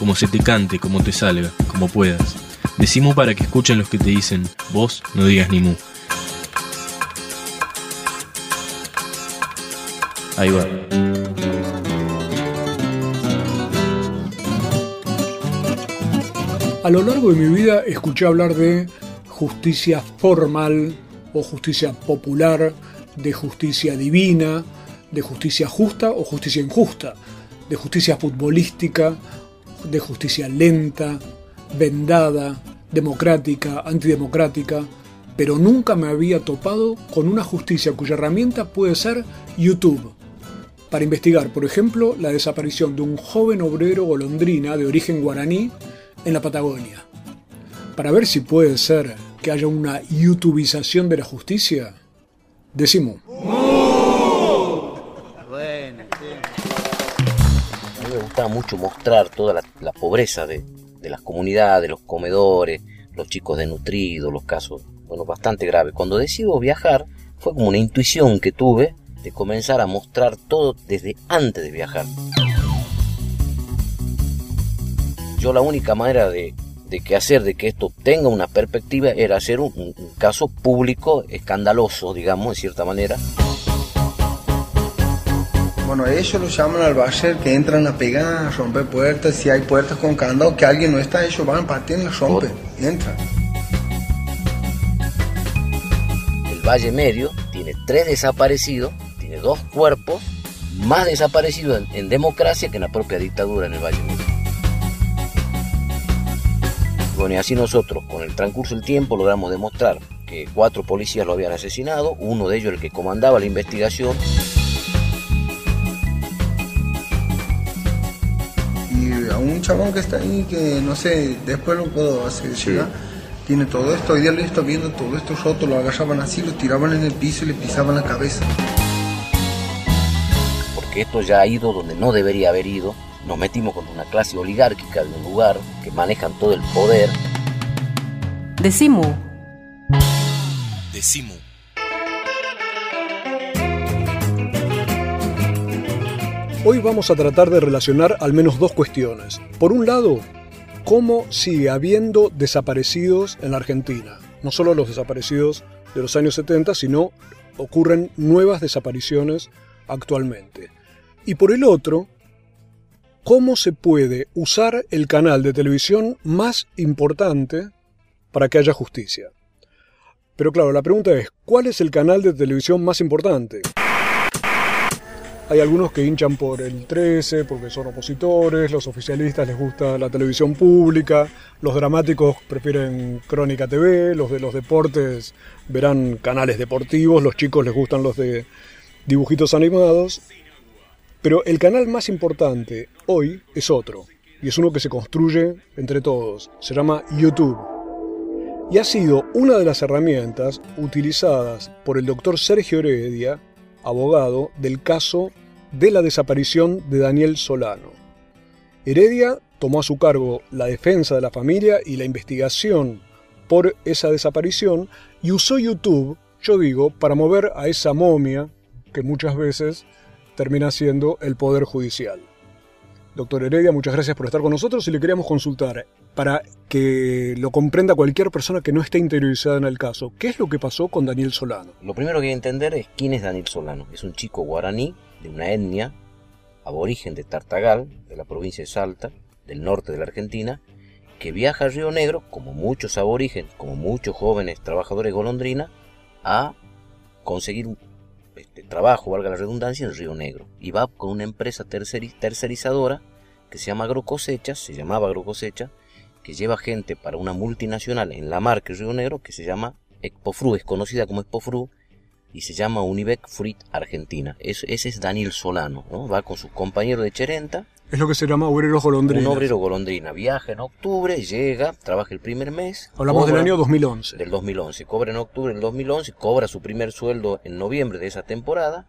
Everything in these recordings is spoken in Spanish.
como se te cante, como te salga, como puedas. Decimu para que escuchen los que te dicen, vos no digas ni mu. Ahí va. A lo largo de mi vida escuché hablar de justicia formal o justicia popular, de justicia divina, de justicia justa o justicia injusta, de justicia futbolística, de justicia lenta, vendada, democrática, antidemocrática, pero nunca me había topado con una justicia cuya herramienta puede ser YouTube, para investigar, por ejemplo, la desaparición de un joven obrero golondrina de origen guaraní en la Patagonia. Para ver si puede ser que haya una youtubización de la justicia, decimos. Mucho mostrar toda la, pobreza de, las comunidades, los comedores, los chicos desnutridos, los casos, bueno, bastante graves. Cuando decido viajar, fue como una intuición que tuve de comenzar a mostrar todo desde antes de viajar. Yo la única manera de, de que hacer de que esto tenga una perspectiva era hacer un, un caso público escandaloso, digamos, de cierta manera. Bueno, ellos lo llaman al basher que entran a pegar, a romper puertas. Si hay puertas con candado, que alguien no está, ellos van, patean, las rompen, y entran. El Valle Medio tiene tres desaparecidos, tiene dos cuerpos más desaparecidos en, en democracia que en la propia dictadura en el Valle Medio. Bueno, y así nosotros, con el transcurso del tiempo, logramos demostrar que cuatro policías lo habían asesinado, uno de ellos el que comandaba la investigación, a un chabón que está ahí, que no sé, después lo puedo hacer llegar, tiene todo esto. Hoy día lo está viendo todo esto roto, lo agarraban así, lo tiraban en el piso y le pisaban la cabeza. porque esto ya ha ido donde no debería haber ido. Nos metimos con una clase oligárquica de un lugar que manejan todo el poder. Decimu. Decimu. Hoy vamos a tratar de relacionar al menos dos cuestiones. Por un lado, cómo sigue habiendo desaparecidos en la Argentina. No solo los desaparecidos de los años 70, sino ocurren nuevas desapariciones actualmente. Y por el otro, cómo se puede usar el canal de televisión más importante para que haya justicia. Pero claro, la pregunta es, ¿cuál es el canal de televisión más importante? Hay algunos que hinchan por el 13 porque son opositores, los oficialistas les gusta la televisión pública, los dramáticos prefieren Crónica TV, los de los deportes verán canales deportivos, los chicos les gustan los de dibujitos animados. Pero el canal más importante hoy es otro, y es uno que se construye entre todos, se llama YouTube. Y ha sido una de las herramientas utilizadas por el doctor Sergio Heredia abogado del caso de la desaparición de Daniel Solano. Heredia tomó a su cargo la defensa de la familia y la investigación por esa desaparición y usó YouTube, yo digo, para mover a esa momia que muchas veces termina siendo el Poder Judicial. Doctor Heredia, muchas gracias por estar con nosotros y le queríamos consultar para que lo comprenda cualquier persona que no esté interiorizada en el caso. ¿Qué es lo que pasó con Daniel Solano? Lo primero que hay que entender es quién es Daniel Solano. Es un chico guaraní de una etnia aborigen de Tartagal, de la provincia de Salta, del norte de la Argentina, que viaja a Río Negro, como muchos aborígenes, como muchos jóvenes trabajadores golondrina, a conseguir este, trabajo, valga la redundancia, en Río Negro. Y va con una empresa terceri- tercerizadora que se llama Agrocosecha, se llamaba Agrocosecha, que lleva gente para una multinacional en la marca Río Negro que se llama Expofru, es conocida como Expofru, y se llama Unibec Fruit Argentina. ese es Daniel Solano, ¿no? Va con su compañero de Cherenta. Es lo que se llama obrero golondrina. Un obrero golondrina. Viaja en octubre, llega, trabaja el primer mes. Hablamos del año 2011. Del 2011. Cobra en octubre del 2011, cobra su primer sueldo en noviembre de esa temporada.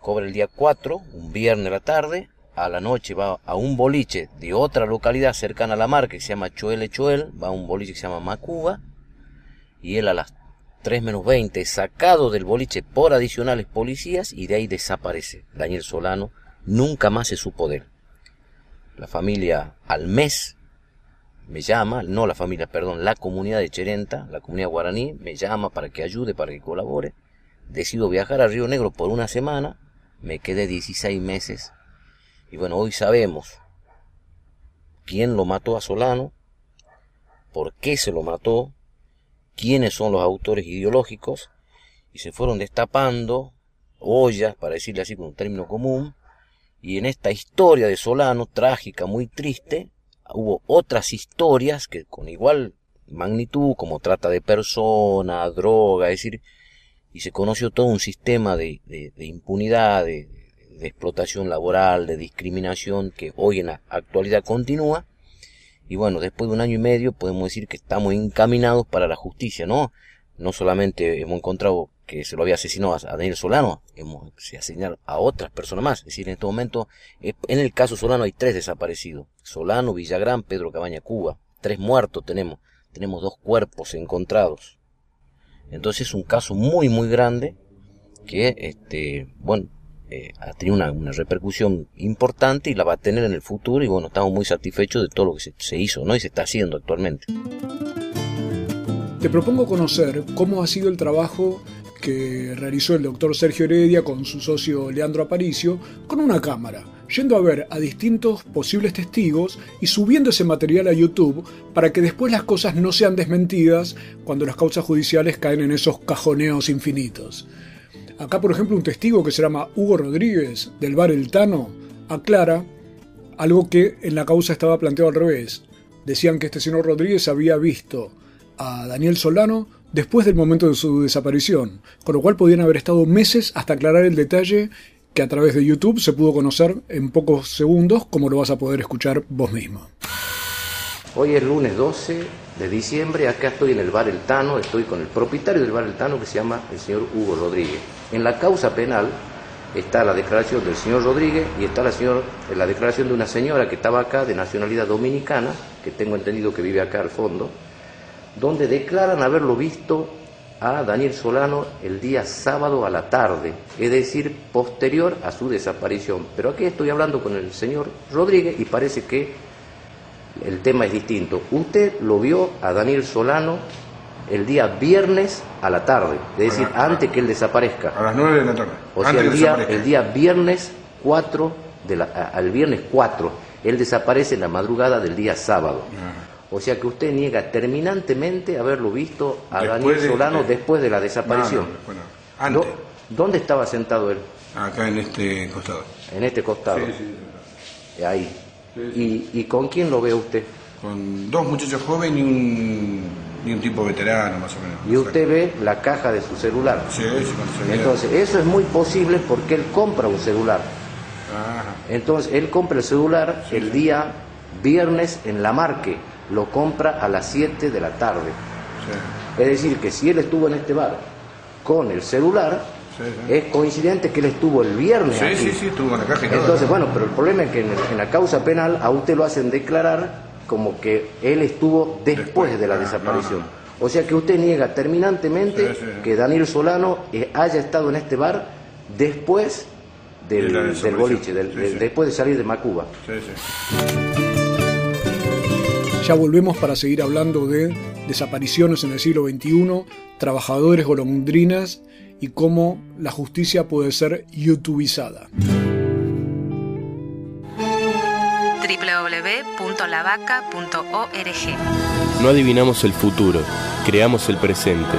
Cobra el día 4, un viernes a la tarde. A la noche va a un boliche de otra localidad cercana a la marca que se llama Choel Choel. Va a un boliche que se llama Macuba. Y él a las 3 menos 20 sacado del boliche por adicionales policías y de ahí desaparece. Daniel Solano nunca más se supo de él. La familia al mes me llama, no la familia, perdón, la comunidad de Cherenta, la comunidad guaraní, me llama para que ayude, para que colabore. Decido viajar a Río Negro por una semana, me quedé 16 meses y bueno, hoy sabemos quién lo mató a Solano, por qué se lo mató, quiénes son los autores ideológicos y se fueron destapando ollas, para decirle así con un término común, y en esta historia de Solano, trágica, muy triste, hubo otras historias que con igual magnitud, como trata de persona, droga, es decir, y se conoció todo un sistema de, impunidad, de, de, explotación laboral, de discriminación que hoy en la actualidad continúa, y bueno, después de un año y medio podemos decir que estamos encaminados para la justicia, ¿no? No solamente hemos encontrado que se lo había asesinado a Daniel Solano, hemos asesinado a otras personas más. Es decir, en este momento, eh, en el caso Solano hay tres desaparecidos. Solano, Villagrán, Pedro Cabaña, Cuba. Tres muertos tenemos. Tenemos dos cuerpos encontrados. Entonces es un caso muy, muy grande que, este, bueno, eh, ha tenido una, repercusión importante y la va a tener en el futuro y bueno, estamos muy satisfechos de todo lo que se, hizo ¿no? y se está haciendo actualmente. Te propongo conocer cómo ha sido el trabajo que realizó el doctor Sergio Heredia con su socio Leandro Aparicio con una cámara, yendo a ver a distintos posibles testigos y subiendo ese material a YouTube para que después las cosas no sean desmentidas cuando las causas judiciales caen en esos cajoneos infinitos. Acá, por ejemplo, un testigo que se llama Hugo Rodríguez, del bar El Tano, aclara algo que en la causa estaba planteado al revés. Decían que este señor Rodríguez había visto a Daniel Solano después del momento de su desaparición, con lo cual podían haber estado meses hasta aclarar el detalle que a través de YouTube se pudo conocer en pocos segundos, como lo vas a poder escuchar vos mismo. Hoy es lunes 12 de diciembre, acá estoy en el bar El Tano, estoy con el propietario del bar El Tano que se llama el señor Hugo Rodríguez. En la causa penal está la declaración del señor Rodríguez y está la, señor, la declaración de una señora que estaba acá de nacionalidad dominicana, que tengo entendido que vive acá al fondo, donde declaran haberlo visto a Daniel Solano el día sábado a la tarde, es decir, posterior a su desaparición. Pero aquí estoy hablando con el señor Rodríguez y parece que el tema es distinto. Usted lo vio a Daniel Solano el día viernes a la tarde, es decir, antes que él desaparezca. A las 9 de la tarde. O sea, el día, el día viernes 4, de la, al viernes 4, él desaparece en la madrugada del día sábado. O sea que usted niega terminantemente haberlo visto a Daniel Solano después de la desaparición. bueno, antes. ¿Dónde estaba sentado él? Acá en este costado. En este costado. Sí, sí. Ahí. ¿Y, ¿Y con quién lo ve usted? Con dos muchachos jóvenes y un tipo veterano, más o menos. Y usted ve la caja de su celular. Sí, sí, Entonces, eso es muy posible porque él compra un celular. Entonces, él compra el celular el día viernes en la marque. Lo compra a las 7 de la tarde. Es decir, que si él estuvo en este bar con el celular, es coincidente que él estuvo el viernes. Sí, sí, sí, estuvo en la caja. Entonces, bueno, pero el problema es que en, la causa penal a usted lo hacen declarar como que él estuvo después, de la desaparición. O sea que usted niega terminantemente que Daniel Solano eh, haya estado en este bar después del, boliche, después de salir de Macuba. Ya volvemos para seguir hablando de desapariciones en el siglo XXI, trabajadores golondrinas y cómo la justicia puede ser youtubizada www.lavaca.org. No adivinamos el futuro, creamos el presente.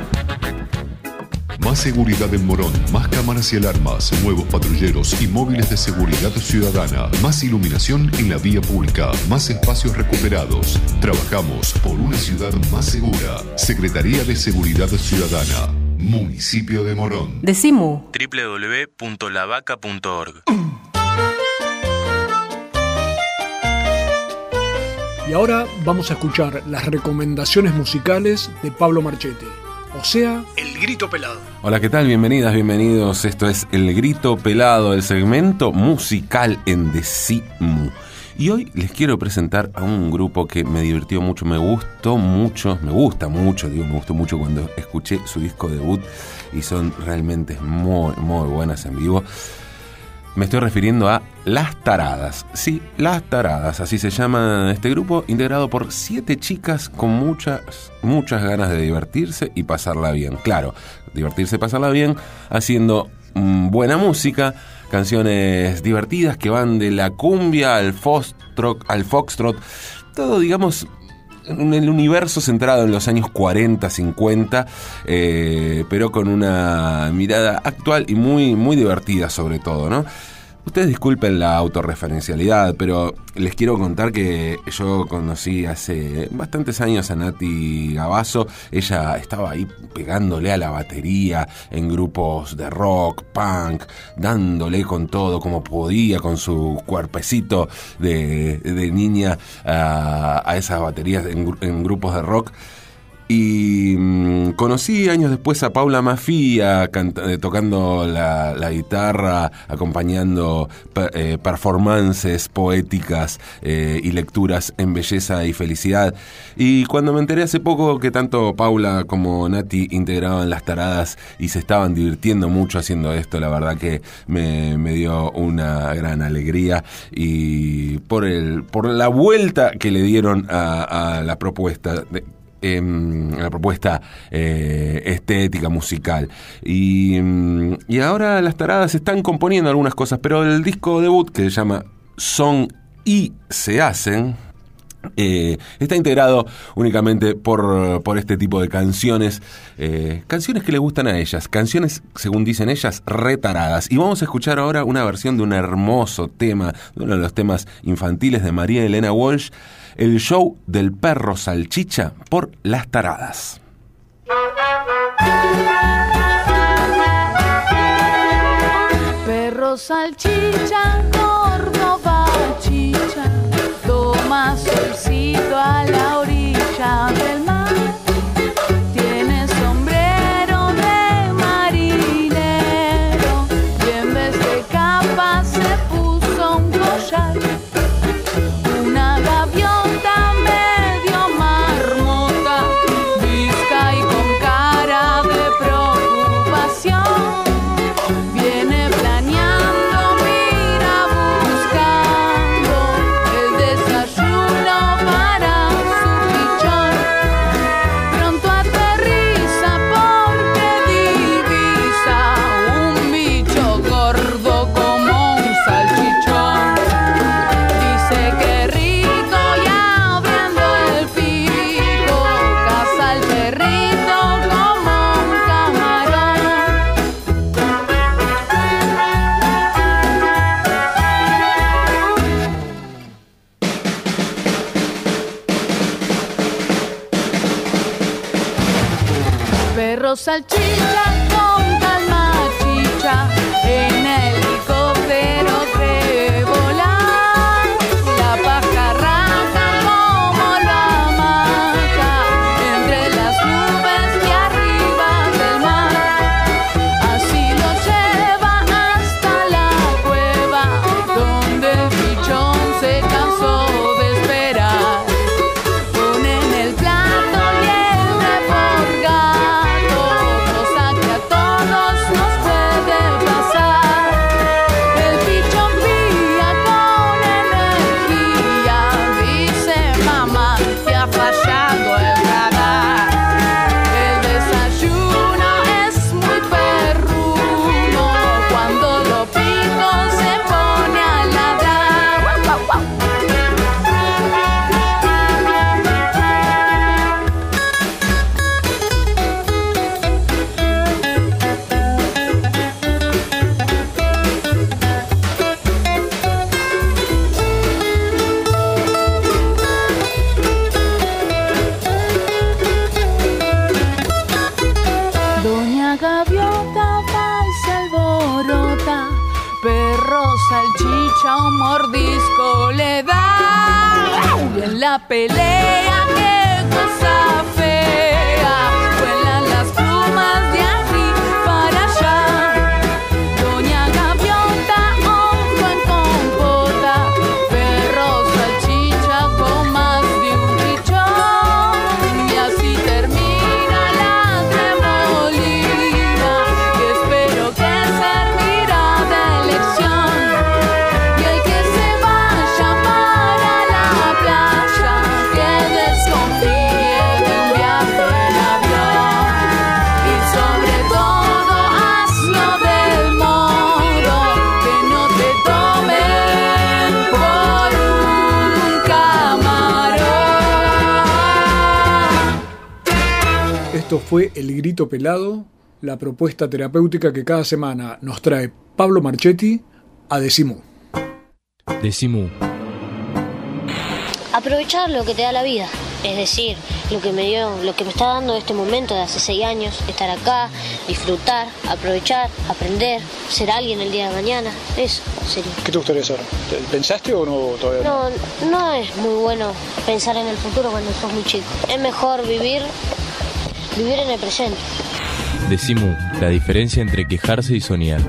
Más seguridad en Morón, más cámaras y alarmas, nuevos patrulleros y móviles de seguridad ciudadana, más iluminación en la vía pública, más espacios recuperados. Trabajamos por una ciudad más segura. Secretaría de Seguridad Ciudadana, Municipio de Morón. Decimu. www.lavaca.org Y ahora vamos a escuchar las recomendaciones musicales de Pablo Marchetti. O sea, El Grito Pelado. Hola, ¿qué tal? Bienvenidas, bienvenidos. Esto es El Grito Pelado, el segmento musical en Decimu. Y hoy les quiero presentar a un grupo que me divirtió mucho, me gustó mucho, me gusta mucho, digo, me gustó mucho cuando escuché su disco debut y son realmente muy, muy buenas en vivo. Me estoy refiriendo a Las Taradas. Sí, Las Taradas, así se llama este grupo, integrado por siete chicas con muchas, muchas ganas de divertirse y pasarla bien. Claro, divertirse y pasarla bien haciendo mm, buena música, canciones divertidas que van de la cumbia al foxtrot, al foxtrot todo digamos el universo centrado en los años 40, 50, eh, pero con una mirada actual y muy, muy divertida sobre todo, ¿no? Ustedes disculpen la autorreferencialidad, pero les quiero contar que yo conocí hace bastantes años a Nati Gabazo. Ella estaba ahí pegándole a la batería en grupos de rock, punk, dándole con todo como podía, con su cuerpecito de, niña a, a esas baterías en grupos de rock. Y mm, conocí años después a Paula Mafia eh, tocando la, guitarra, acompañando eh, performances poéticas eh, y lecturas en belleza y felicidad. Y cuando me enteré hace poco que tanto Paula como Nati integraban las taradas y se estaban divirtiendo mucho haciendo esto, la verdad que me, dio una gran alegría y por, el, por la vuelta que le dieron a, la propuesta. Em, la propuesta eh, estética, musical. Y, mm, y ahora las taradas están componiendo algunas cosas, pero el disco debut que se llama Son y se hacen. Eh, está integrado únicamente por, por este tipo de canciones, eh, canciones que le gustan a ellas, canciones, según dicen ellas, retaradas. Y vamos a escuchar ahora una versión de un hermoso tema, de uno de los temas infantiles de María Elena Walsh, el show del perro salchicha por las taradas. Perro salchicha, toma solcito a la orilla del mar. Perro salchicha fue El Grito Pelado, la propuesta terapéutica que cada semana nos trae Pablo Marchetti a Decimú. Decimú, Aprovechar lo que te da la vida, es decir, lo que me dio, lo que me está dando este momento de hace seis años, estar acá, disfrutar, aprovechar, aprender, ser alguien el día de mañana, eso sería. ¿Qué te gustaría hacer? ¿Pensaste o no todavía? No, no es muy bueno pensar en el futuro cuando sos muy chico. Es mejor vivir, vivir en el presente. Decimú, la diferencia entre quejarse y soñar.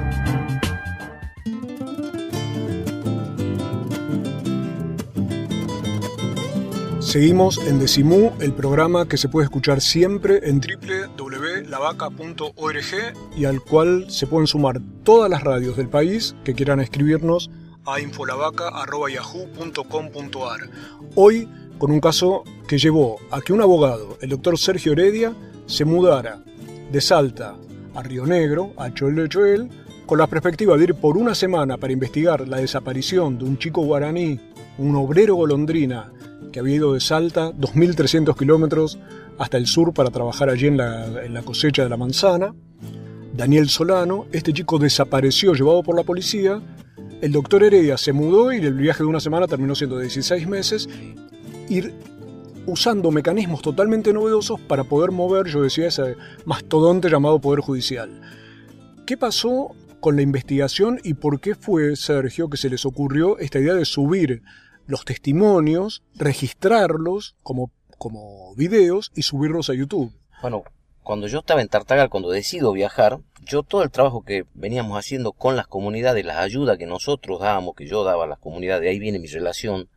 Seguimos en Decimú, el programa que se puede escuchar siempre en www.lavaca.org y al cual se pueden sumar todas las radios del país que quieran escribirnos a infolavaca.yahoo.com.ar. Hoy con un caso que llevó a que un abogado, el doctor Sergio Heredia, se mudara de Salta a Río Negro, a Choel con la perspectiva de ir por una semana para investigar la desaparición de un chico guaraní, un obrero golondrina, que había ido de Salta 2.300 kilómetros hasta el sur para trabajar allí en la, cosecha de la manzana. Daniel Solano, este chico desapareció llevado por la policía. El doctor Heredia se mudó y el viaje de una semana terminó siendo de 16 meses. Ir usando mecanismos totalmente novedosos para poder mover, yo decía, ese mastodonte llamado Poder Judicial. ¿Qué pasó con la investigación y por qué fue, Sergio, que se les ocurrió esta idea de subir los testimonios, registrarlos como, como videos y subirlos a YouTube? Bueno, cuando yo estaba en Tartagal, cuando decido viajar, yo todo el trabajo que veníamos haciendo con las comunidades, las ayudas que nosotros dábamos, que yo daba a las comunidades, de ahí viene mi relación,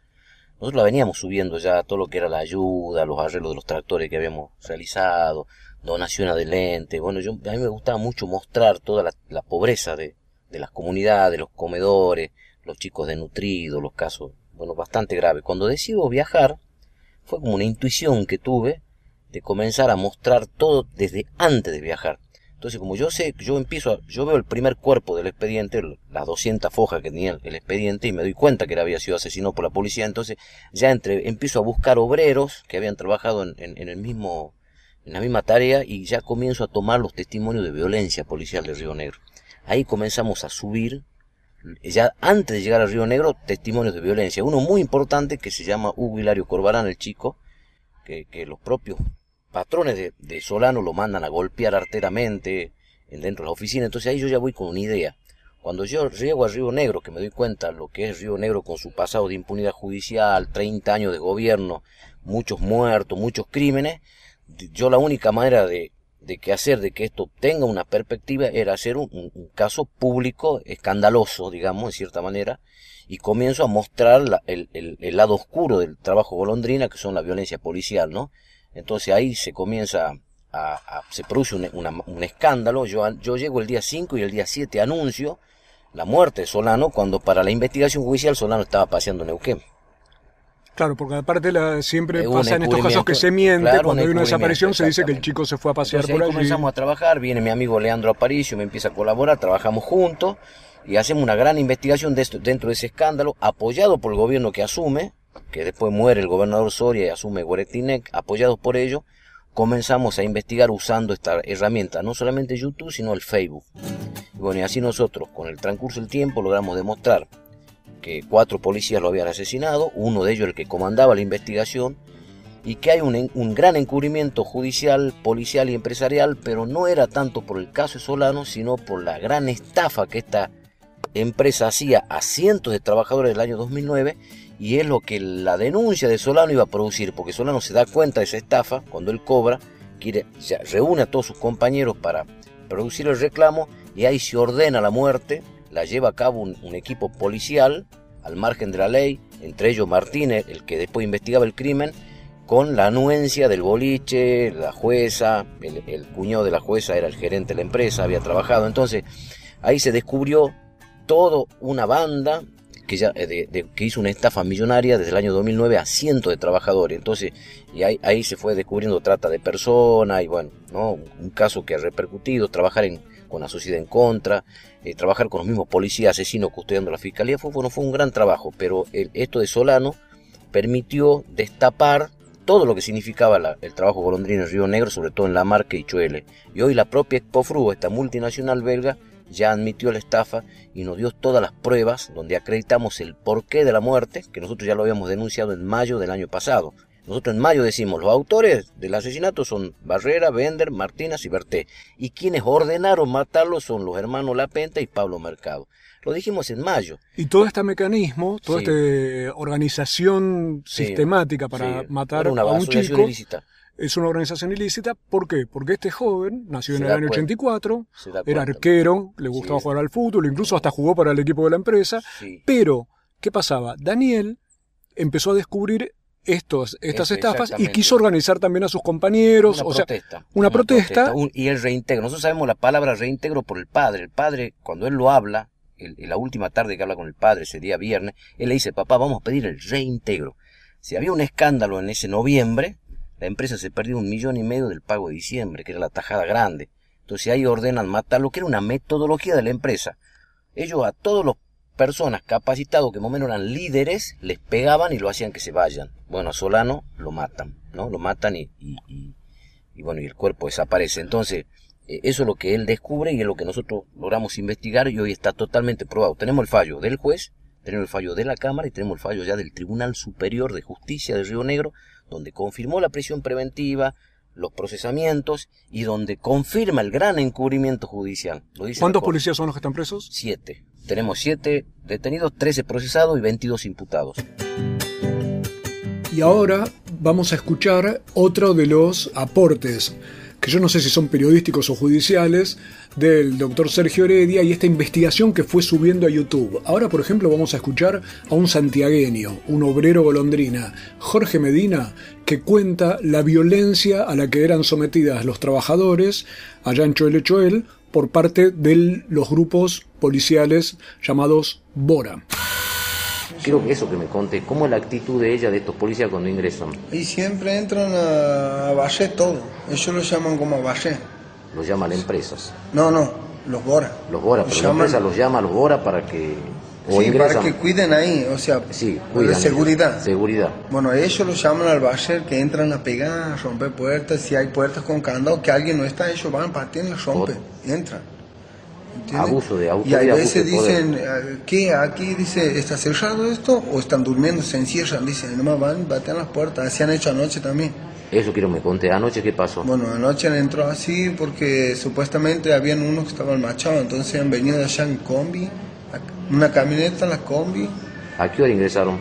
nosotros la veníamos subiendo ya, todo lo que era la ayuda, los arreglos de los tractores que habíamos realizado, donaciones de lentes, bueno, yo, a mí me gustaba mucho mostrar toda la, pobreza de, de las comunidades, los comedores, los chicos desnutridos, los casos, bueno, bastante graves. Cuando decido viajar, fue como una intuición que tuve de comenzar a mostrar todo desde antes de viajar. Entonces, como yo sé, yo empiezo, a, yo veo el primer cuerpo del expediente, las 200 fojas que tenía el expediente, y me doy cuenta que él había sido asesinado por la policía. Entonces, ya entre, empiezo a buscar obreros que habían trabajado en, el mismo, en la misma tarea, y ya comienzo a tomar los testimonios de violencia policial de Río Negro. Ahí comenzamos a subir, ya antes de llegar a Río Negro, testimonios de violencia. Uno muy importante que se llama Hugo Hilario Corbarán, el chico, que los propios patrones de, Solano lo mandan a golpear arteramente dentro de la oficina. Entonces ahí yo ya voy con una idea. Cuando yo llego a Río Negro, que me doy cuenta lo que es Río Negro con su pasado de impunidad judicial, 30 años de gobierno, muchos muertos, muchos crímenes, yo la única manera de, de que hacer de que esto tenga una perspectiva era hacer un, caso público escandaloso, digamos, de cierta manera, y comienzo a mostrar la, el, el, el, lado oscuro del trabajo golondrina, que son la violencia policial, ¿no? Entonces ahí se comienza a, a se produce un, una, un, escándalo, yo, yo llego el día 5 y el día 7 anuncio la muerte de Solano, cuando para la investigación judicial Solano estaba paseando en Neuquén. Claro, porque aparte la, siempre pasa en estos casos que se miente, claro, cuando hay una desaparición se dice que el chico se fue a pasear Entonces, por ahí allí. comenzamos a trabajar, viene mi amigo Leandro Aparicio, me empieza a colaborar, trabajamos juntos y hacemos una gran investigación de esto, dentro de ese escándalo, apoyado por el gobierno que asume, que después muere el gobernador Soria y asume Guaretinec, apoyados por ello, comenzamos a investigar usando esta herramienta, no solamente YouTube, sino el Facebook. Y bueno, y así nosotros, con el transcurso del tiempo, logramos demostrar que cuatro policías lo habían asesinado, uno de ellos el que comandaba la investigación, y que hay un, un, gran encubrimiento judicial, policial y empresarial, pero no era tanto por el caso Solano, sino por la gran estafa que esta empresa hacía a cientos de trabajadores del año 2009 y es lo que la denuncia de Solano iba a producir, porque Solano se da cuenta de esa estafa cuando él cobra, quiere, reúne a todos sus compañeros para producir el reclamo y ahí se ordena la muerte, la lleva a cabo un, equipo policial al margen de la ley, entre ellos Martínez, el que después investigaba el crimen, con la anuencia del boliche, la jueza, el, el cuñado de la jueza era el gerente de la empresa, había trabajado, entonces ahí se descubrió toda una banda que, ya, eh, que hizo una estafa millonaria desde el año 2009 a cientos de trabajadores. Entonces, y ahí, ahí se fue descubriendo trata de personas y bueno, ¿no? un caso que ha repercutido, trabajar en, con la sociedad en contra, eh, trabajar con los mismos policías asesinos custodiando la fiscalía, fue, bueno, fue un gran trabajo, pero esto de Solano permitió destapar todo lo que significaba el trabajo golondrino en Río Negro, sobre todo en La Marca y Chuele. Y hoy la propia Expofru, esta multinacional belga, ya admitió la estafa y nos dio todas las pruebas donde acreditamos el porqué de la muerte, que nosotros ya lo habíamos denunciado en mayo del año pasado. Nosotros en mayo decimos, los autores del asesinato son Barrera, Bender, Martínez y Berté. Y quienes ordenaron matarlo son los hermanos Lapenta y Pablo Mercado. Lo dijimos en mayo. Y todo este mecanismo, toda esta organización sistemática para matar a un chico, ilícita es una organización ilícita. ¿Por qué? Porque este joven nació en el año 84, era arquero, le gustaba jugar al fútbol, incluso hasta jugó para el equipo de la empresa. Pero, ¿qué pasaba? Daniel empezó a descubrir estos, estas estafas y quiso organizar también a sus compañeros. Una o protesta. Sea, una, protesta. y el reintegro. Nosotros sabemos la palabra reintegro por el padre. El padre, cuando él lo habla, en la última tarde que habla con el padre, ese día viernes, él le dice, papá, vamos a pedir el reintegro. Si había un escándalo en ese noviembre, la empresa se perdió un millón y medio del pago de diciembre, que era la tajada grande. Entonces ahí ordenan matarlo, que era una metodología de la empresa. Ellos a todas las personas capacitados que más o menos eran líderes, les pegaban y lo hacían que se vayan. Bueno, a Solano lo matan, ¿no? Lo matan y, y, bueno, y el cuerpo desaparece. Entonces, eh, eso es lo que él descubre y es lo que nosotros logramos investigar y hoy está totalmente probado. Tenemos el fallo del juez, tenemos el fallo de la Cámara y tenemos el fallo ya del Tribunal Superior de Justicia de Río Negro, donde confirmó la prisión preventiva, los procesamientos y donde confirma el gran encubrimiento judicial. ¿Cuántos policías son los que están presos? Siete. Tenemos siete detenidos, trece procesados y veintidós imputados. Y ahora vamos a escuchar otro de los aportes, que yo no sé si son periodísticos o judiciales, del doctor Sergio Heredia y esta investigación que fue subiendo a YouTube. Ahora, por ejemplo, vamos a escuchar a un santiagueño, un obrero golondrina, Jorge Medina, que cuenta la violencia a la que eran sometidas los trabajadores allá en Choel Choel por parte de los grupos policiales llamados Bora. Quiero que eso que me conte, ¿cómo es la actitud de ella, de estos policías cuando ingresan? Y siempre entran a, a todo, ellos lo llaman como a los llaman empresas. No, no, los Bora. Los Bora, pero la empresa los llama los Bora para que... O sí, para que cuiden ahí, o sea, sí, de seguridad. Seguridad. Bueno, ellos los llaman al basher que entran a pegar, a romper puertas. Si hay puertas con candado, que alguien no está, ellos van, patean, las rompen, entran. Abuso de autoridad. Y a veces dicen, eh, ¿qué? Aquí dice, ¿está cerrado esto? O están durmiendo, se encierran, dicen, nomás van, batean las puertas. Así han hecho anoche también. Eso quiero me conté. ¿Anoche qué pasó? Bueno, anoche entró así porque supuestamente habían unos que estaban machados, entonces han venido allá en combi, una camioneta, la combi. ¿A qué hora ingresaron?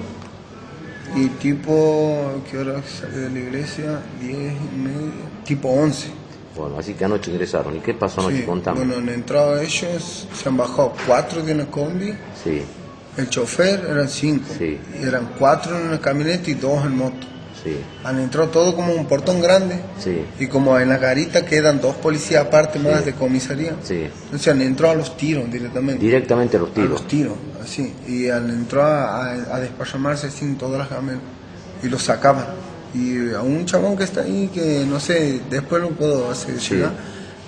Y tipo, ¿qué hora salí de la iglesia? Diez y media, tipo once. Bueno, así que anoche ingresaron. ¿Y qué pasó anoche? Sí, Bueno, han entrado ellos, se han bajado cuatro de una combi. Sí. El chofer eran cinco. Sí. Y eran cuatro en una camioneta y dos en moto. Sí. Han entrado todo como un portón grande. Sí. Y como en la garita quedan dos policías aparte más de comisaría. Sí. Entonces han entrado a los tiros directamente. Directamente a los tiros. A los tiros, así. Y han entrado a, a, sin todas las cámaras. Y los sacaban. Y a un chabón que está ahí, que no sé, después lo puedo hacer llegar.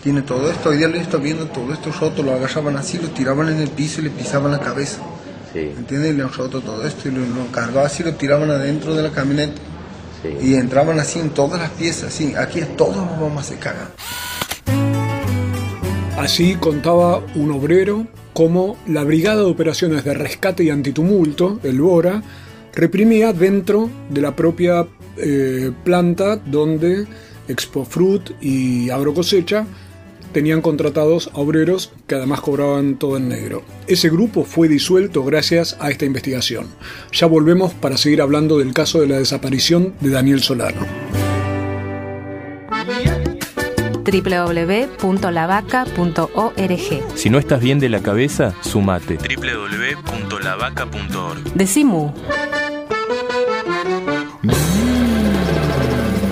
Tiene todo esto, hoy día lo estoy viendo todo esto roto, lo agarraban así, lo tiraban en el piso y le pisaban la cabeza. Sí. ¿Entiendes? Y le han roto todo esto y lo, lo cargaban así, lo tiraban adentro de la camioneta. Y entraban así en todas las piezas, sí, aquí todos los bombas se cagan. Así contaba un obrero cómo la Brigada de Operaciones de Rescate y Antitumulto, el BORA, reprimía dentro de la propia eh, planta donde Expo Fruit y Agrocosecha tenían contratados a obreros que además cobraban todo en negro. Ese grupo fue disuelto gracias a esta investigación. Ya volvemos para seguir hablando del caso de la desaparición de Daniel Solano. www.lavaca.org Si no estás bien de la cabeza, sumate. www.lavaca.org Decimu.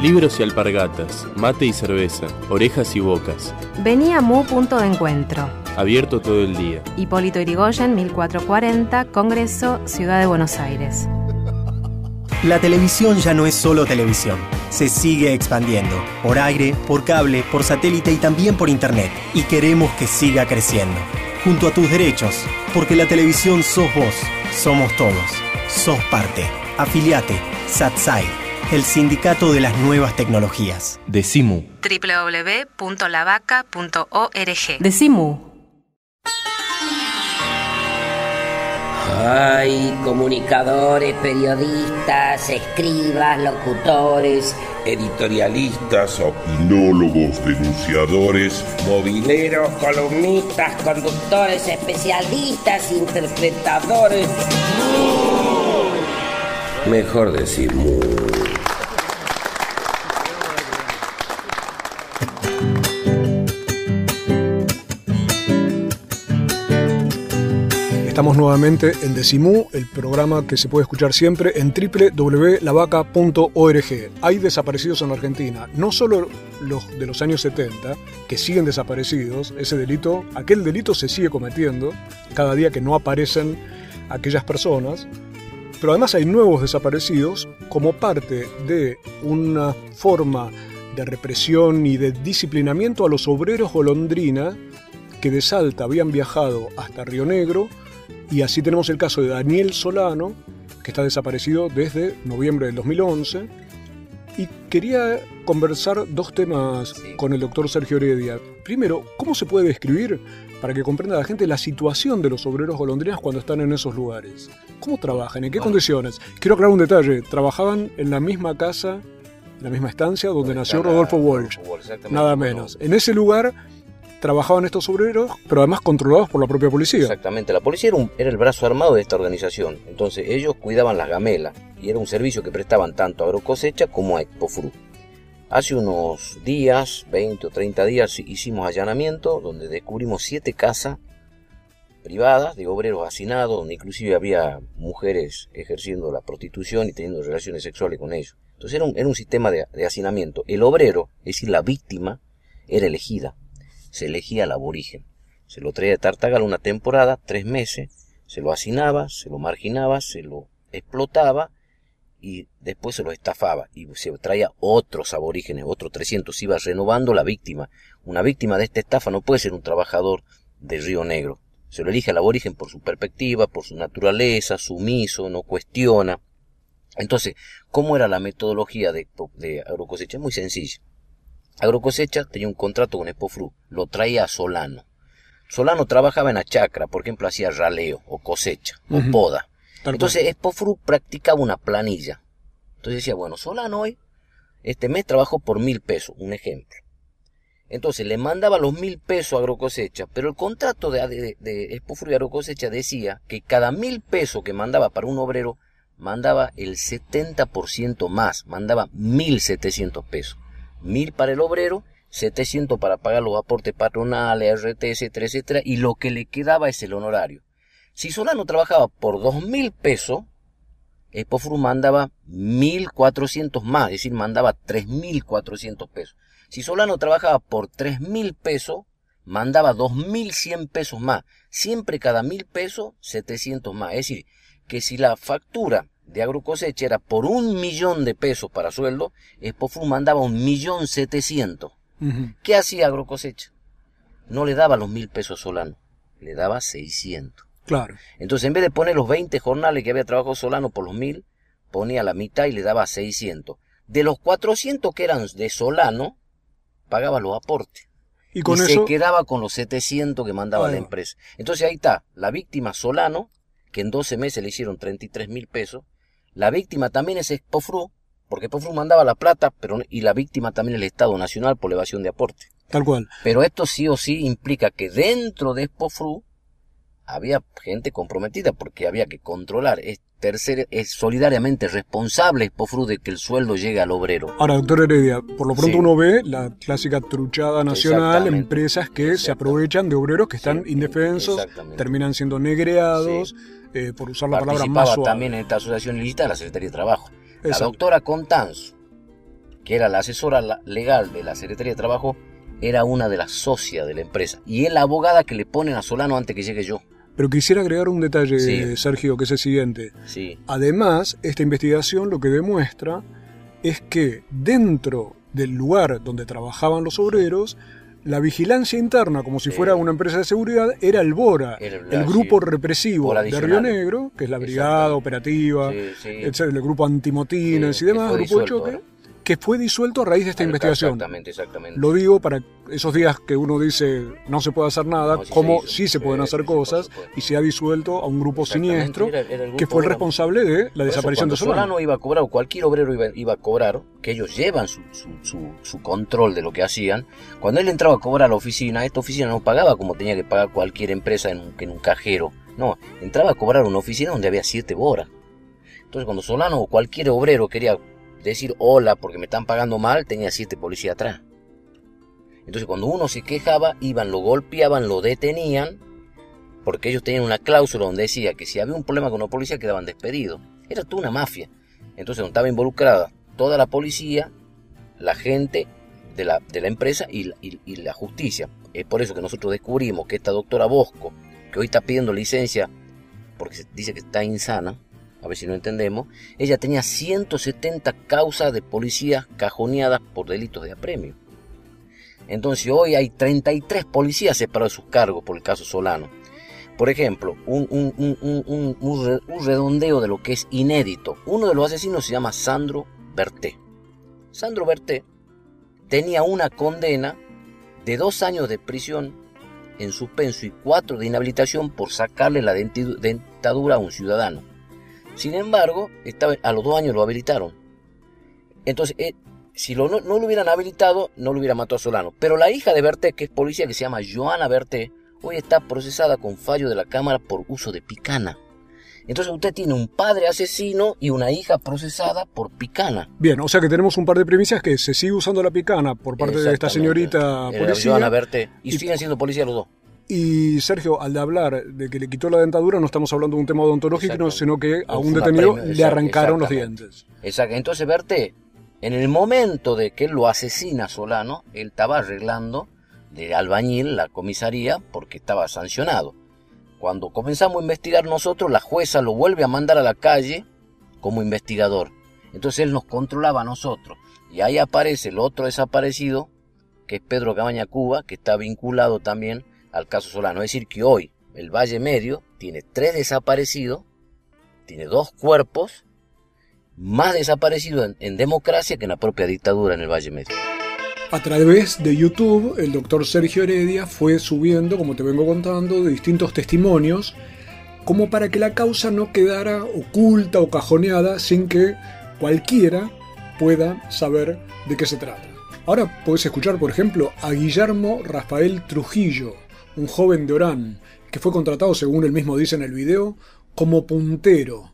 Libros y alpargatas, mate y cerveza, orejas y bocas. Vení a Mu Punto de Encuentro. Abierto todo el día. Hipólito Irigoyen, 1440, Congreso, Ciudad de Buenos Aires. La televisión ya no es solo televisión. Se sigue expandiendo. Por aire, por cable, por satélite y también por internet. Y queremos que siga creciendo. Junto a tus derechos. Porque la televisión sos vos. Somos todos. Sos parte. Afiliate. Satsai. El sindicato de las nuevas tecnologías. Decimu. www.lavaca.org. Decimu. Hay comunicadores, periodistas, escribas, locutores, editorialistas, opinólogos, denunciadores, mobileros, columnistas, conductores, especialistas, interpretadores. Mejor decir. Estamos nuevamente en Decimú, el programa que se puede escuchar siempre en www.lavaca.org. Hay desaparecidos en la Argentina, no solo los de los años 70, que siguen desaparecidos, ese delito, aquel delito se sigue cometiendo cada día que no aparecen aquellas personas, pero además hay nuevos desaparecidos como parte de una forma de represión y de disciplinamiento a los obreros golondrina que de Salta habían viajado hasta Río Negro y así tenemos el caso de Daniel Solano, que está desaparecido desde noviembre del 2011. Y quería conversar dos temas con el doctor Sergio Heredia. Primero, ¿cómo se puede describir, para que comprenda la gente, la situación de los obreros golondrinas cuando están en esos lugares? ¿Cómo trabajan? ¿En qué condiciones? Quiero aclarar un detalle. Trabajaban en la misma casa, en la misma estancia donde nació Rodolfo Walsh. Nada menos. En ese lugar trabajaban estos obreros, pero además controlados por la propia policía. Exactamente, la policía era, un, era, el brazo armado de esta organización, entonces ellos cuidaban las gamelas y era un servicio que prestaban tanto a Agrocosecha como a Expofru. Hace unos días, 20 o 30 días, hicimos allanamiento donde descubrimos siete casas privadas de obreros hacinados, donde inclusive había mujeres ejerciendo la prostitución y teniendo relaciones sexuales con ellos. Entonces era un, sistema de, de hacinamiento. El obrero, es decir, la víctima, era elegida se elegía al aborigen. Se lo traía de Tartagal una temporada, tres meses, se lo hacinaba, se lo marginaba, se lo explotaba y después se lo estafaba y se traía otros aborígenes, otros 300, iba renovando la víctima. Una víctima de esta estafa no puede ser un trabajador de Río Negro. Se lo elige al aborigen por su perspectiva, por su naturaleza, sumiso, no cuestiona. Entonces, ¿cómo era la metodología de, de agrocosecha? Muy sencilla. Agrocosecha tenía un contrato con Espofru, lo traía a Solano. Solano trabajaba en la chacra, por ejemplo, hacía raleo o cosecha o poda. Entonces Espofru practicaba una planilla. Entonces decía, bueno, Solano hoy, este mes trabajó por mil pesos, un ejemplo. Entonces le mandaba los mil pesos a agrocosecha, pero el contrato de, de, de y agrocosecha decía que cada mil pesos que mandaba para un obrero, mandaba el 70% más, mandaba mil setecientos pesos mil para el obrero, 700 para pagar los aportes patronales, RT, etcétera, etcétera, y lo que le quedaba es el honorario. Si Solano trabajaba por dos mil pesos, Espofru mandaba 1.400 más, es decir, mandaba 3.400 pesos. Si Solano trabajaba por 3.000 pesos, mandaba 2.100 pesos más. Siempre cada mil pesos, 700 más. Es decir, que si la factura de agrocosecha era por un millón de pesos para sueldo, Espofru mandaba un millón setecientos. ¿Qué hacía Agrocosecha? No le daba los mil pesos Solano, le daba 600. Claro. Entonces, en vez de poner los 20 jornales que había trabajado Solano por los mil, ponía la mitad y le daba 600. De los 400 que eran de Solano, pagaba los aportes. Y con se eso- quedaba con los 700 que mandaba la empresa. Entonces ahí está, la víctima Solano, que en 12 meses le hicieron 33 mil pesos. La víctima también es Expofru, porque Expofru mandaba la plata, pero y la víctima también el Estado Nacional por la evasión de aporte. Tal cual. Pero esto sí o sí implica que dentro de Expofru había gente comprometida porque había que controlar. Es, tercer, es solidariamente responsable Expofru de que el sueldo llegue al obrero. Ahora, doctor Heredia, por lo pronto Sí. uno ve la clásica truchada nacional, empresas que se aprovechan de obreros que están indefensos, terminan siendo negreados, eh, por usar la palabra más Participaba suave. también en esta asociación ilícita de la Secretaría de Trabajo. La Exacto. doctora Contanzo, que era la asesora legal de la Secretaría de Trabajo, era una de las socias de la empresa. Y es la abogada que le ponen a Solano antes que llegue yo. Pero quisiera agregar un detalle, Sí. Sergio, que es el siguiente. Sí. Además, esta investigación lo que demuestra es que dentro del lugar donde trabajaban los obreros, la vigilancia interna, como si fuera una empresa de seguridad, era el BORA, el- sí, grupo represivo de Río. Negro, que es la brigada operativa, Sí, sí. etcétera, el grupo antimotines y demás, grupo de choque, que fue disuelto a raíz de esta investigación. Exactamente, exactamente. Lo digo para esos días que uno dice no se puede hacer nada, No, sí como sí se pueden hacer cosas y se ha disuelto a un grupo siniestro era- era el que fue el responsable de la Por eso, desaparición de Solano. Solano iba a cobrar, o cualquier obrero iba, iba a cobrar, que ellos llevan su, su, su- su control de lo que hacían, cuando él entraba a cobrar a la oficina, esta oficina no pagaba como tenía que pagar cualquier empresa en un, en un cajero. No, entraba a cobrar una oficina donde había siete boras. Entonces cuando Solano o cualquier obrero quería decir hola porque me están pagando mal, tenía siete policías atrás. Entonces cuando uno se quejaba, iban, lo golpeaban, lo detenían, porque ellos tenían una cláusula donde decía que si había un problema con la policía quedaban despedidos. Era toda una mafia. Entonces donde estaba involucrada toda la policía, la gente de la, de la empresa y, la- y- la justicia. Es por eso que nosotros descubrimos que esta doctora Bosco, que hoy está pidiendo licencia porque dice que está insana, a ver si no entendemos, ella tenía 170 causas de policías cajoneadas por delitos de apremio. Entonces hoy hay 33 policías separados de sus cargos por el caso Solano. Por ejemplo, un, un- un- un- un- un re- un redondeo de lo que es inédito. Uno de los asesinos se llama Sandro Berté. Sandro Berté tenía una condena de dos años de prisión en suspenso y cuatro de inhabilitación por sacarle la dentadura a un ciudadano. Sin embargo, estaba, a los dos años lo habilitaron. Entonces, eh, si lo- no, no lo hubieran habilitado, no lo hubiera matado a Solano. Pero la hija de Berté, que es policía, que se llama Joana Berté, hoy está procesada con fallo de la Cámara por uso de picana. Entonces usted tiene un padre asesino y una hija procesada por picana. Bien, o sea que tenemos un par de premisas que se sigue usando la picana por parte de esta señorita policía. Joana Berté. Y, siguen siendo policías los dos. Y Sergio, al de hablar de que le quitó la dentadura, no estamos hablando de un tema odontológico, sino que a un detenido le arrancaron los dientes. Exacto. Entonces Berté, en el momento de que lo asesina Solano, él estaba arreglando de albañil la comisaría porque estaba sancionado. Cuando comenzamos a investigar nosotros, la jueza lo vuelve a mandar a la calle como investigador. Entonces él nos controlaba a nosotros. Y ahí aparece el otro desaparecido, que es Pedro Cabaña Cuba, que está vinculado también al caso Solano. Es decir, que hoy el Valle Medio tiene tres desaparecidos, tiene dos cuerpos, más desaparecidos en, democracia que en la propia dictadura en el Valle Medio. A través de YouTube, el doctor Sergio Heredia fue subiendo, como te vengo contando, de distintos testimonios, como para que la causa no quedara oculta o cajoneada sin que cualquiera pueda saber de qué se trata. Ahora puedes escuchar, por ejemplo, a Guillermo Rafael Trujillo, un joven de Orán, que fue contratado, según él mismo dice en el video, como puntero.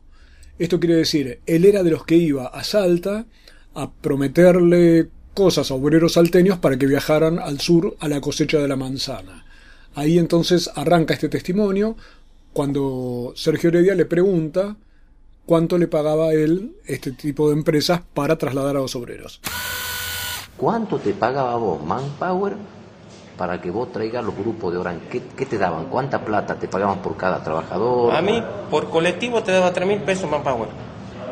Esto quiere decir, él era de los que iba a Salta a prometerle cosas a obreros salteños para que viajaran al sur a la cosecha de la manzana. Ahí entonces arranca este testimonio cuando Sergio Heredia le pregunta cuánto le pagaba a él este tipo de empresas para trasladar a los obreros. ¿Cuánto te pagaba vos, Manpower, para que vos traigas los grupos de Orán? ¿Qué, qué te daban? ¿Cuánta plata te pagaban por cada trabajador? A mí, por colectivo, te daba 3 mil pesos Manpower.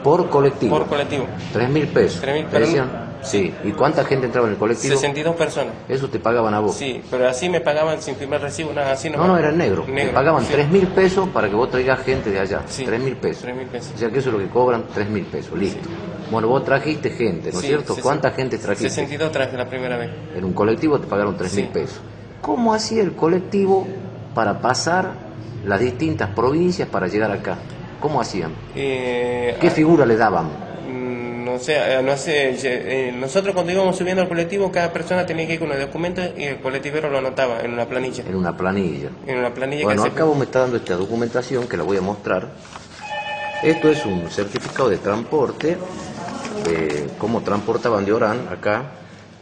Por colectivo. Por colectivo. 3 mil pesos. Tres mil, no- Sí, ¿y cuánta gente entraba en el colectivo? 62 personas. Eso te pagaban a vos. Sí, pero así me pagaban sin primer recibo, nada así. No, no, era negro. negro. Te pagaban sí. 3 mil pesos para que vos traigas gente de allá. Sí. 3 mil pesos. 3 mil pesos. O sea que eso es lo que cobran, 3 mil pesos, listo. Bueno, vos trajiste gente, ¿no es Sí, cierto? ¿Cuánta gente trajiste? 62 traje la primera vez. En un colectivo te pagaron 3 mil Sí. pesos. ¿Cómo hacía el colectivo para pasar las distintas provincias para llegar acá? ¿Cómo hacían? Eh, ¿Qué figura le daban? mm, No sé, eh, no sé, eh, nosotros cuando íbamos subiendo al colectivo, cada persona tenía que ir con los documentos y el colectivero lo anotaba en una planilla. En una planilla. En una planilla Bueno, que se- acá vos me está dando esta documentación que la voy a mostrar. Esto es un certificado de transporte, de cómo transportaban de Orán acá,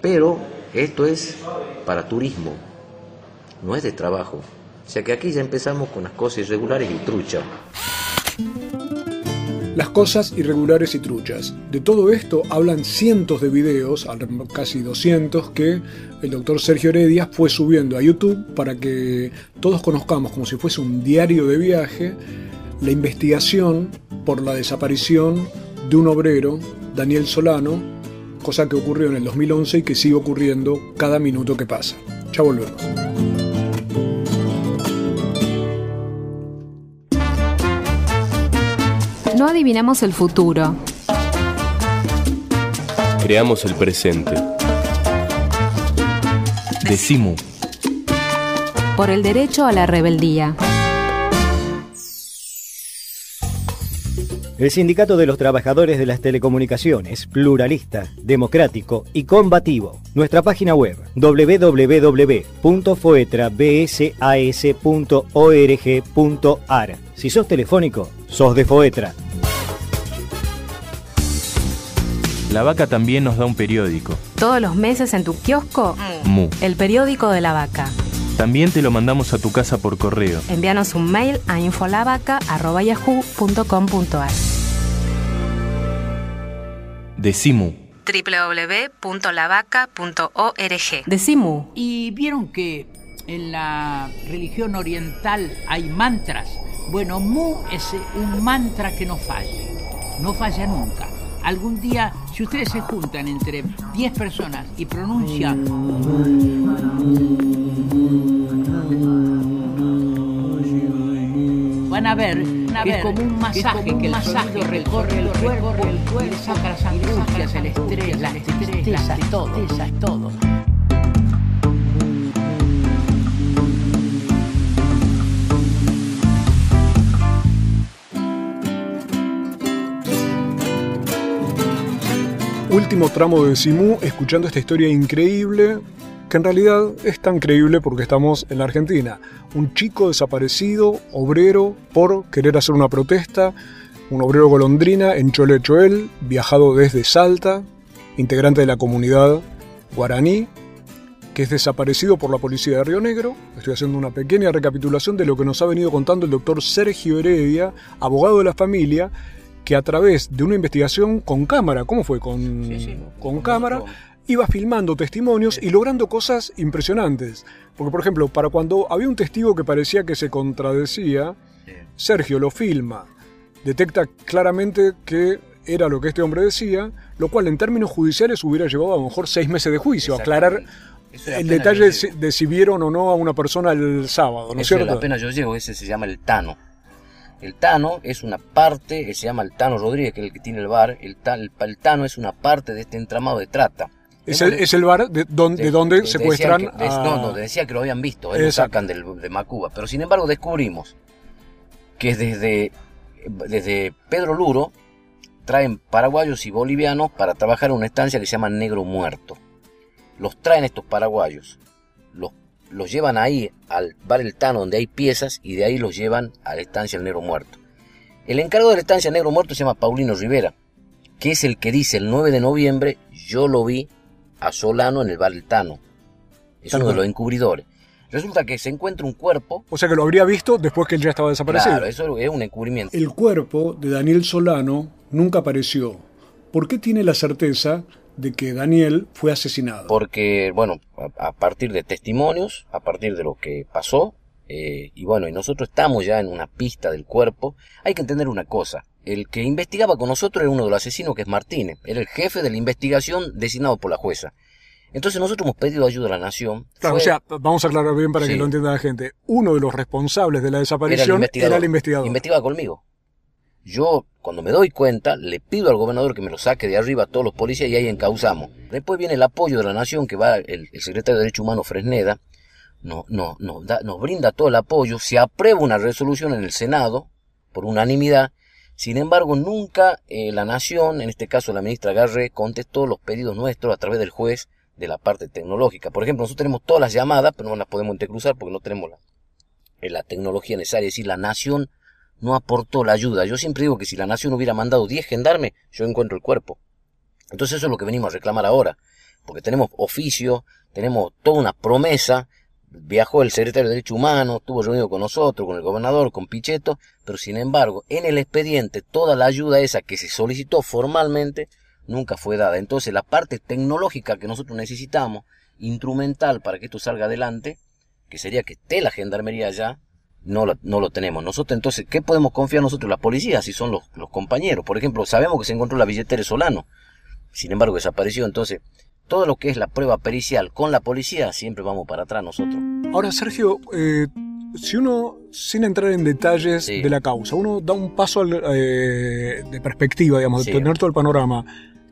pero esto es para turismo, no es de trabajo. O sea que aquí ya empezamos con las cosas irregulares y trucha. Las cosas irregulares y truchas. De todo esto hablan cientos de videos, casi 200, que el doctor Sergio Heredia fue subiendo a YouTube para que todos conozcamos, como si fuese un diario de viaje, la investigación por la desaparición de un obrero, Daniel Solano, cosa que ocurrió en el 2011 y que sigue ocurriendo cada minuto que pasa. Ya volvemos. No adivinamos el futuro. Creamos el presente. Decimu. Por el derecho a la rebeldía. El Sindicato de los Trabajadores de las Telecomunicaciones, pluralista, democrático y combativo. Nuestra página web www.foetrabsas.org.ar. Si sos telefónico, sos de Foetra. La vaca también nos da un periódico. Todos los meses en tu kiosco, Mu. el periódico de la vaca. También te lo mandamos a tu casa por correo. Envíanos un mail a infolavaca.yahoo.com.ar Decimu. www.lavaca.org. Decimu. Y vieron que en la religión oriental hay mantras. Bueno, Mu es un mantra que no falla. No falla nunca. Algún día, si ustedes se juntan entre 10 personas y pronuncian van a ver que es como un masaje que el masaje recorre el cuerpo, el cuerpo, saca las angustias, el estrés, las tristezas, todo, Último tramo de Simú, escuchando esta historia increíble, que en realidad es tan creíble porque estamos en la Argentina. Un chico desaparecido, obrero, por querer hacer una protesta, un obrero golondrina en Chole Choel, viajado desde Salta, integrante de la comunidad guaraní, que es desaparecido por la policía de Río Negro. Estoy haciendo una pequeña recapitulación de lo que nos ha venido contando el doctor Sergio Heredia, abogado de la familia, que a través de una investigación con cámara, ¿cómo fue? Con, con cámara, iba filmando testimonios y logrando cosas impresionantes. Porque, por ejemplo, para cuando había un testigo que parecía que se contradecía, Sergio lo filma, detecta claramente que era lo que este hombre decía, lo cual en términos judiciales hubiera llevado a lo mejor seis meses de juicio, aclarar el detalle de si, de si vieron o no a una persona el sábado, ¿no es cierto? apenas yo llego, ese se llama el Tano. El Tano es una parte, que se llama el Tano Rodríguez, que es el que tiene el bar. El, ta- el- el Tano es una parte de este entramado de trata. Es el, es el bar de, don- de donde De- secuestran que- a... No, no, decía que lo habían visto, él lo sacan del, de Macuba. Pero sin embargo descubrimos que desde, desde Pedro Luro traen paraguayos y bolivianos para trabajar en una estancia que se llama Negro Muerto. Los traen estos paraguayos, los, los llevan ahí al bar El Tano donde hay piezas y de ahí los llevan a la estancia El Negro Muerto. El encargado de la estancia Negro Muerto se llama Paulino Rivera, que es el que dice el 9 de noviembre, yo lo vi a Solano en el bar El Tano. Es Tal uno de los encubridores. Resulta que se encuentra un cuerpo. O sea que lo habría visto después que él ya estaba desaparecido. Claro, eso es un encubrimiento. El cuerpo de Daniel Solano nunca apareció. ¿Por qué tiene la certeza de que Daniel fue asesinado? Porque, bueno, a, a partir de testimonios, a partir de lo que pasó, eh, y bueno, y nosotros estamos ya en una pista del cuerpo, hay que entender una cosa. el que investigaba con nosotros era uno de los asesinos, que es Martínez. Era el jefe de la investigación designado por la jueza. Entonces nosotros hemos pedido ayuda a la nación. Claro, Fue- o sea, vamos a aclarar bien para Sí. que lo entienda la gente. Uno de los responsables de la era el desaparición investigador. era el investigador. Investigaba conmigo. Yo, cuando me doy cuenta, le pido al gobernador que me lo saque de arriba a todos los policías y ahí encauzamos. Después viene el apoyo de la nación, que va el, el secretario de Derechos Humanos Fresneda, no, no, no, da- nos brinda todo el apoyo, se aprueba una resolución en el Senado, por unanimidad, sin embargo, nunca eh, la nación, en este caso la ministra Garre, contestó los pedidos nuestros a través del juez de la parte tecnológica. Por ejemplo, nosotros tenemos todas las llamadas, pero no las podemos entrecruzar porque no tenemos la, la tecnología necesaria. Es decir, la nación no aportó la ayuda. Yo siempre digo que si la nación hubiera mandado 10 gendarmes, yo encuentro el cuerpo. Entonces eso es lo que venimos a reclamar ahora. Porque tenemos oficio, tenemos toda una promesa. Viajó el secretario de Derechos Humanos, estuvo reunido con nosotros, con el gobernador, con Pichetto, pero sin embargo, en el expediente, toda la ayuda esa que se solicitó formalmente nunca fue dada. Entonces, la parte tecnológica que nosotros necesitamos, instrumental para que esto salga adelante, que sería que esté la gendarmería allá, no lo, no lo tenemos. Nosotros entonces, ¿qué podemos confiar nosotros la policía si son los, los compañeros? Por ejemplo, sabemos que se encontró la billetera de Solano, sin embargo desapareció. Entonces, todo lo que es la prueba pericial con la policía, siempre vamos para atrás nosotros. Ahora, Sergio, eh, si uno, sin entrar en detalles Sí. de la causa, uno da un paso al, eh, de perspectiva, digamos, Sí. de tener todo el panorama,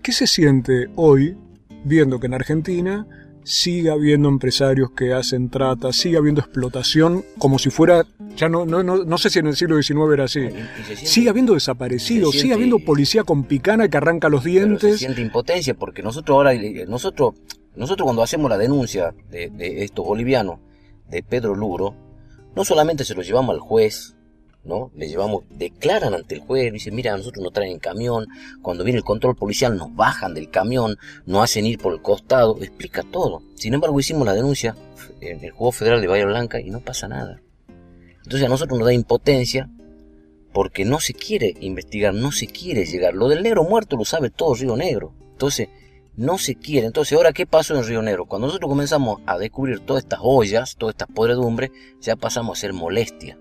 ¿qué se siente hoy viendo que en Argentina sigue habiendo empresarios que hacen trata, sigue habiendo explotación, como si fuera, ya no, no, no, no sé si en el siglo XIX era así, sigue habiendo desaparecidos, se sigue habiendo policía con picana que arranca los se dientes. siente impotencia porque nosotros ahora, eh, nosotros, nosotros cuando hacemos la denuncia de, de estos bolivianos, de Pedro Luro, no solamente se lo llevamos al juez, ¿no? Le llevamos, declaran ante el juez, dicen, mira, nosotros nos traen en camión, cuando viene el control policial nos bajan del camión, nos hacen ir por el costado, explica todo. Sin embargo, hicimos la denuncia en el juego federal de Bahía Blanca y no pasa nada. Entonces a nosotros nos da impotencia porque no se quiere investigar, no se quiere llegar. Lo del negro muerto lo sabe todo Río Negro. Entonces, no se quiere. Entonces, ahora, ¿qué pasó en Río Negro? Cuando nosotros comenzamos a descubrir todas estas ollas, todas estas podredumbres, ya pasamos a ser molestia.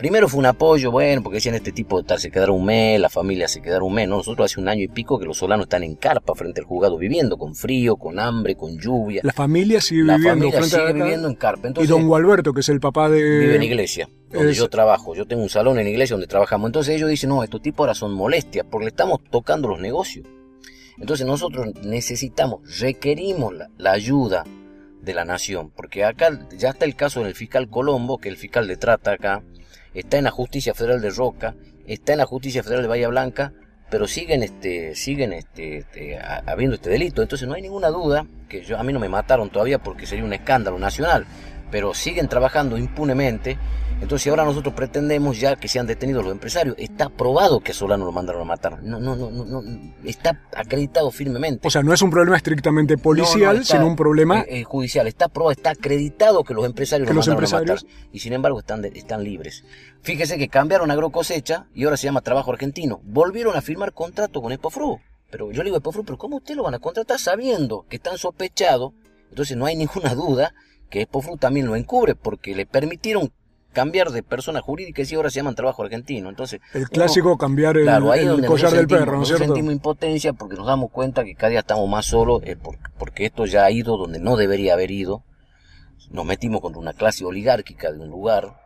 Primero fue un apoyo, bueno, porque decían este tipo de tal, se quedaron un mes, la familia se quedaron un mes. No, nosotros hace un año y pico que los solanos están en carpa frente al juzgado viviendo, con frío, con hambre, con lluvia. La familia sigue La viviendo familia frente a sigue viviendo en carpa. y don Gualberto, que es el papá de... vive en iglesia, donde es- yo trabajo. Yo tengo un salón en iglesia donde trabajamos. Entonces ellos dicen, no, estos tipos ahora son molestias porque le estamos tocando los negocios. Entonces nosotros necesitamos, requerimos la, la ayuda de la nación, porque acá ya está el caso del fiscal Colombo, que el fiscal de trata acá, está en la justicia federal de Roca, está en la justicia federal de Bahía Blanca, pero siguen este siguen este, este, ha- habiendo este delito. Entonces no hay ninguna duda que yo a mí no me mataron todavía porque sería un escándalo nacional pero siguen trabajando impunemente entonces ahora nosotros pretendemos ya que sean detenidos los empresarios está probado que a Solano lo mandaron a matar no no no no, no, está acreditado firmemente O sea, no es un problema estrictamente policial, no, no, está- sino un problema... eh, eh, judicial. Está probado, está acreditado que los empresarios Que lo los mandaron a empresarios- matar. Y sin embargo están, de- están libres. Fíjese que cambiaron agrocosecha y ahora se llama trabajo argentino. Volvieron a firmar contrato con Espofru. Pero yo le digo a Espofru, pero ¿cómo usted lo van a contratar sabiendo que están sospechados? Entonces no hay ninguna duda que Espofru también lo encubre porque le permitieron cambiar de persona jurídica y ahora se llaman trabajo argentino. Entonces, El uno- clásico cambiar el, Claro, ahí el donde collar del perro, ¿no es nosotros cierto? sentimos impotencia porque nos damos cuenta que cada día estamos más solos eh, por- porque esto ya ha ido donde no debería haber ido. Nos metimos contra una clase oligárquica de un lugar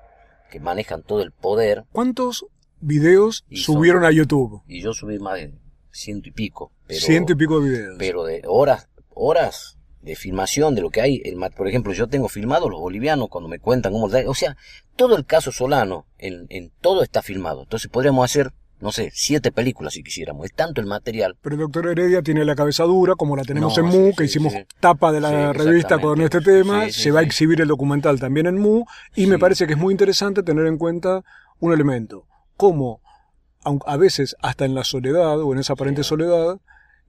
que manejan todo el poder ¿Cuántos videos Y son- subieron a YouTube? y yo subí más de ciento y pico. Pero, Ciento y pico de videos. pero de horas, horas de filmación de lo que hay. El, por ejemplo, yo tengo filmado los bolivianos cuando me cuentan cómo... O sea, todo el caso Solano, en, en todo está filmado. Entonces podríamos hacer, no sé, siete películas si quisiéramos. Es tanto el material. Pero el doctor Heredia tiene la cabeza dura, como la tenemos No, en MU, sí, que hicimos sí. tapa de la Sí, revista con este tema. Se va a exhibir el documental también en MU. Y me parece que es muy interesante tener en cuenta un elemento. Cómo, aun- a veces hasta en la soledad o en esa aparente soledad,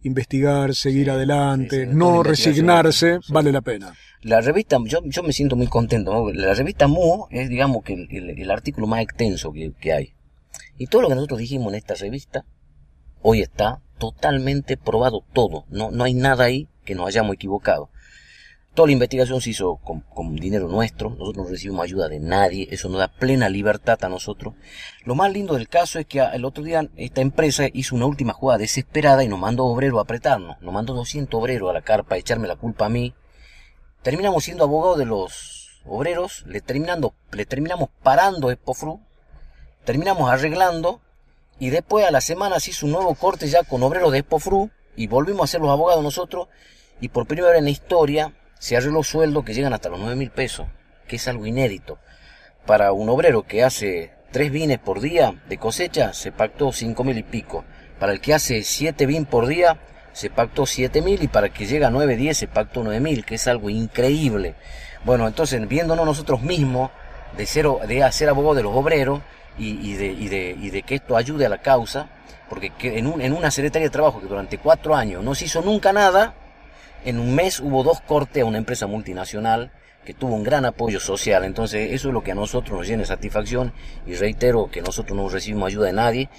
investigar, seguir adelante, sí, no resignarse, vale la pena. La revista, yo, yo me siento muy contento. ¿no? La revista MU es, digamos, que el, el- el artículo más extenso que, que hay. Y todo lo que nosotros dijimos en esta revista, hoy está totalmente probado todo. No, no hay nada ahí que nos hayamos equivocado. Toda la investigación se hizo con, con, dinero nuestro, nosotros no recibimos ayuda de nadie, eso nos da plena libertad a nosotros. Lo más lindo del caso es que el otro día esta empresa hizo una última jugada desesperada y nos mandó obreros a apretarnos, nos mandó 200 obreros a la carpa a echarme la culpa a mí. Terminamos siendo abogados de los obreros, le, terminando, le terminamos parando Espofru, terminamos arreglando y después a la semana se hizo un nuevo corte ya con obreros de Espofru y volvimos a ser los abogados nosotros y por primera vez en la historia se arregló sueldos que llegan hasta los 9 mil pesos, que es algo inédito. Para un obrero que hace tres vines por día de cosecha, se pactó 5 mil y pico. Para el que hace 7 vines por día, se pactó 7 mil y para el que llega a 9, 10 se pactó 9 mil, que es algo increíble. Bueno, entonces viéndonos nosotros mismos de, ser, de hacer abogado de los obreros y, de, y, de, y de que esto ayude a la causa, porque en, un, en una secretaría de trabajo que durante cuatro años no se hizo nunca nada, en un mes hubo dos cortes a una empresa multinacional que tuvo un gran apoyo social. Entonces, eso es lo que a nosotros nos llena satisfacción. Y reitero que nosotros no recibimos ayuda de nadie.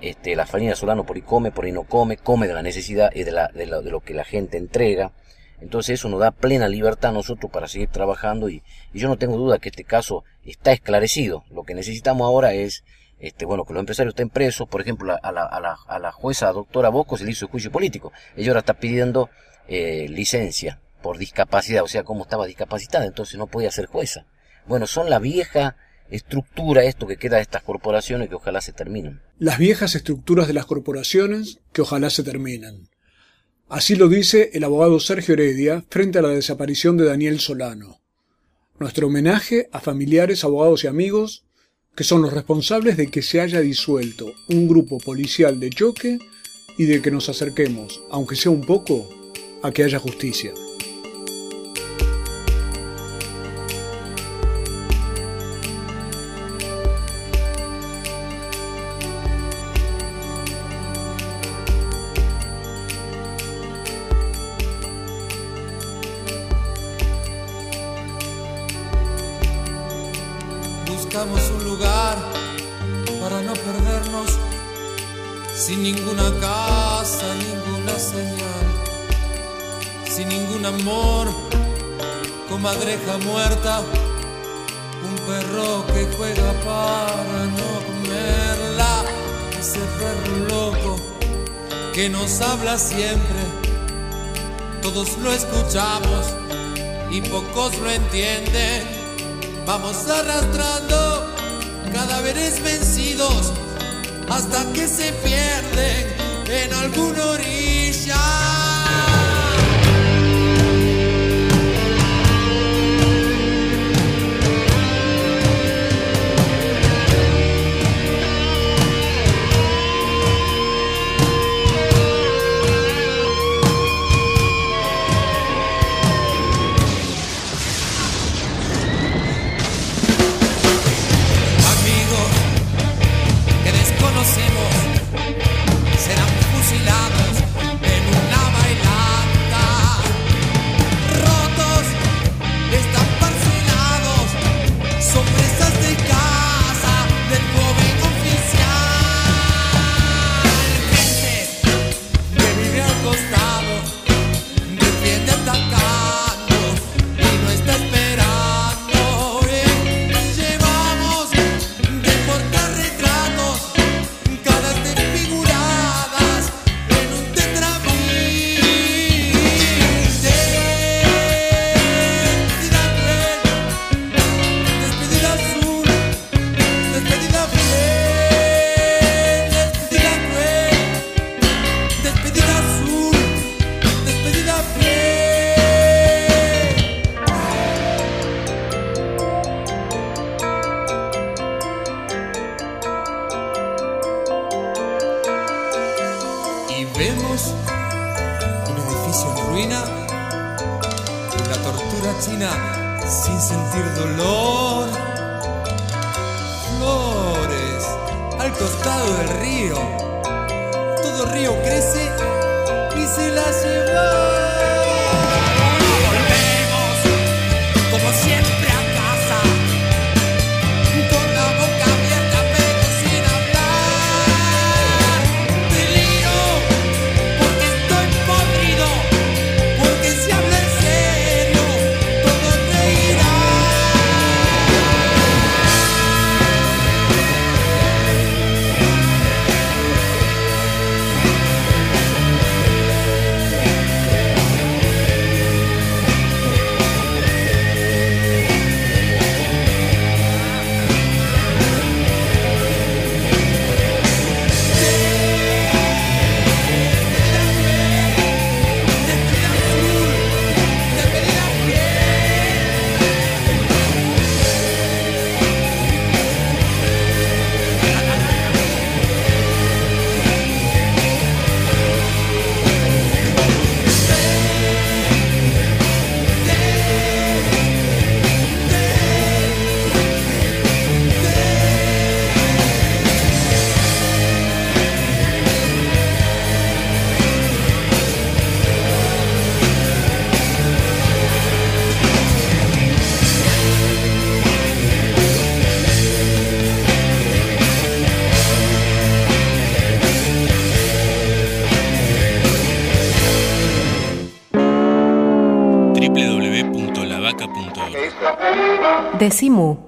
Este, la familia Solano por ahí come, por ahí no come, come de la necesidad y de, la, de, lo que la gente entrega. Entonces eso nos da plena libertad a nosotros para seguir trabajando y, y, yo no tengo duda que este caso está esclarecido. Lo que necesitamos ahora es, este, bueno, que los empresarios estén presos. Por ejemplo, a la, a la, a la jueza doctora Bosco se le hizo juicio político. Ella ahora está pidiendo eh, licencia por discapacidad, o sea, como estaba discapacitada, entonces no podía ser jueza. Bueno, son la vieja estructura, esto que queda de estas corporaciones que ojalá se terminen. Las viejas estructuras de las corporaciones que ojalá se terminen. Así lo dice el abogado Sergio Heredia frente a la desaparición de Daniel Solano. Nuestro homenaje a familiares, abogados y amigos que son los responsables de que se haya disuelto un grupo policial de choque y de que nos acerquemos, aunque sea un poco, a que haya justicia. Comadreja muerta, un perro que juega para no comerla, ese perro loco que nos habla siempre, todos lo escuchamos y pocos lo entienden, vamos arrastrando cadáveres vencidos hasta que se pierden en alguna orilla. Decimu.